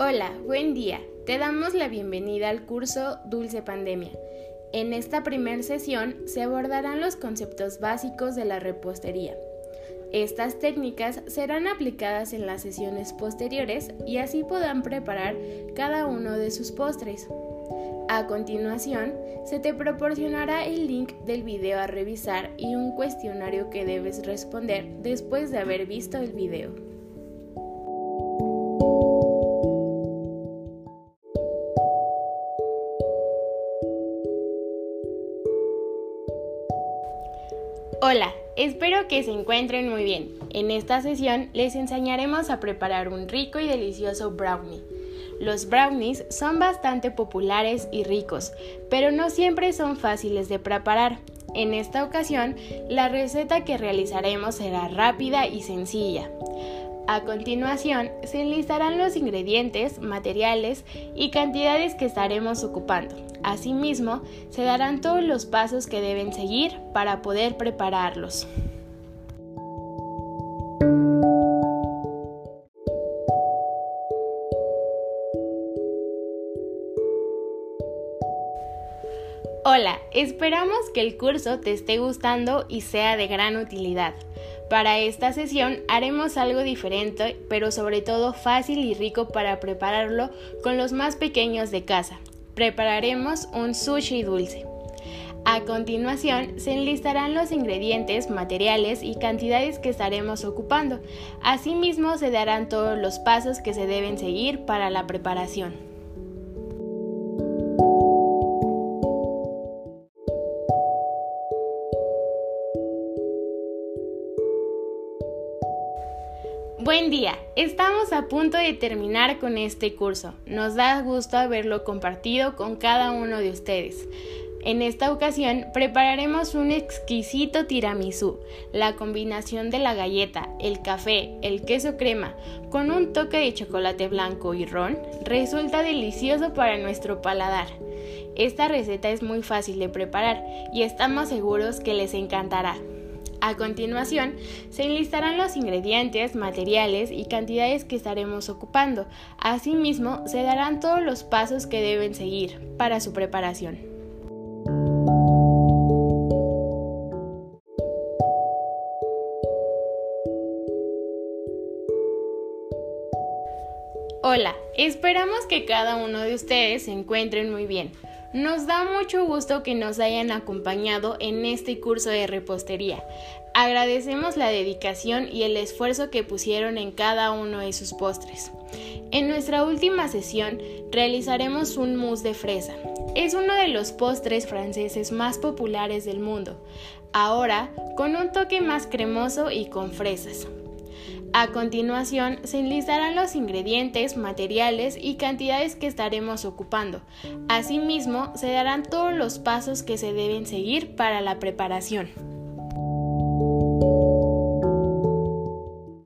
Hola, buen día. Te damos la bienvenida al curso Dulce Pandemia. En esta primera sesión se abordarán los conceptos básicos de la repostería. Estas técnicas serán aplicadas en las sesiones posteriores y así podrán preparar cada uno de sus postres. A continuación, se te proporcionará el link del video a revisar y un cuestionario que debes responder después de haber visto el video. Hola, espero que se encuentren muy bien. En esta sesión les enseñaremos a preparar un rico y delicioso brownie. Los brownies son bastante populares y ricos, pero no siempre son fáciles de preparar. En esta ocasión, la receta que realizaremos será rápida y sencilla. A continuación, se enlistarán los ingredientes, materiales y cantidades que estaremos ocupando. Asimismo, se darán todos los pasos que deben seguir para poder prepararlos. Hola, esperamos que el curso te esté gustando y sea de gran utilidad. Para esta sesión haremos algo diferente, pero sobre todo fácil y rico para prepararlo con los más pequeños de casa. Prepararemos un sushi dulce. A continuación se enlistarán los ingredientes, materiales y cantidades que estaremos ocupando. Asimismo se darán todos los pasos que se deben seguir para la preparación. Buen día, estamos a punto de terminar con este curso. Nos da gusto haberlo compartido con cada uno de ustedes. En esta ocasión prepararemos un exquisito tiramisú, la combinación de la galleta, el café, el queso crema, con un toque de chocolate blanco y ron, resulta delicioso para nuestro paladar. Esta receta es muy fácil de preparar y estamos seguros que les encantará. A continuación, se enlistarán los ingredientes, materiales y cantidades que estaremos ocupando. Asimismo, se darán todos los pasos que deben seguir para su preparación. Hola, esperamos que cada uno de ustedes se encuentren muy bien. Nos da mucho gusto que nos hayan acompañado en este curso de repostería. Agradecemos la dedicación y el esfuerzo que pusieron en cada uno de sus postres. En nuestra última sesión realizaremos un mousse de fresa. Es uno de los postres franceses más populares del mundo, ahora con un toque más cremoso y con fresas. A continuación se enlistarán los ingredientes, materiales y cantidades que estaremos ocupando. Asimismo, se darán todos los pasos que se deben seguir para la preparación.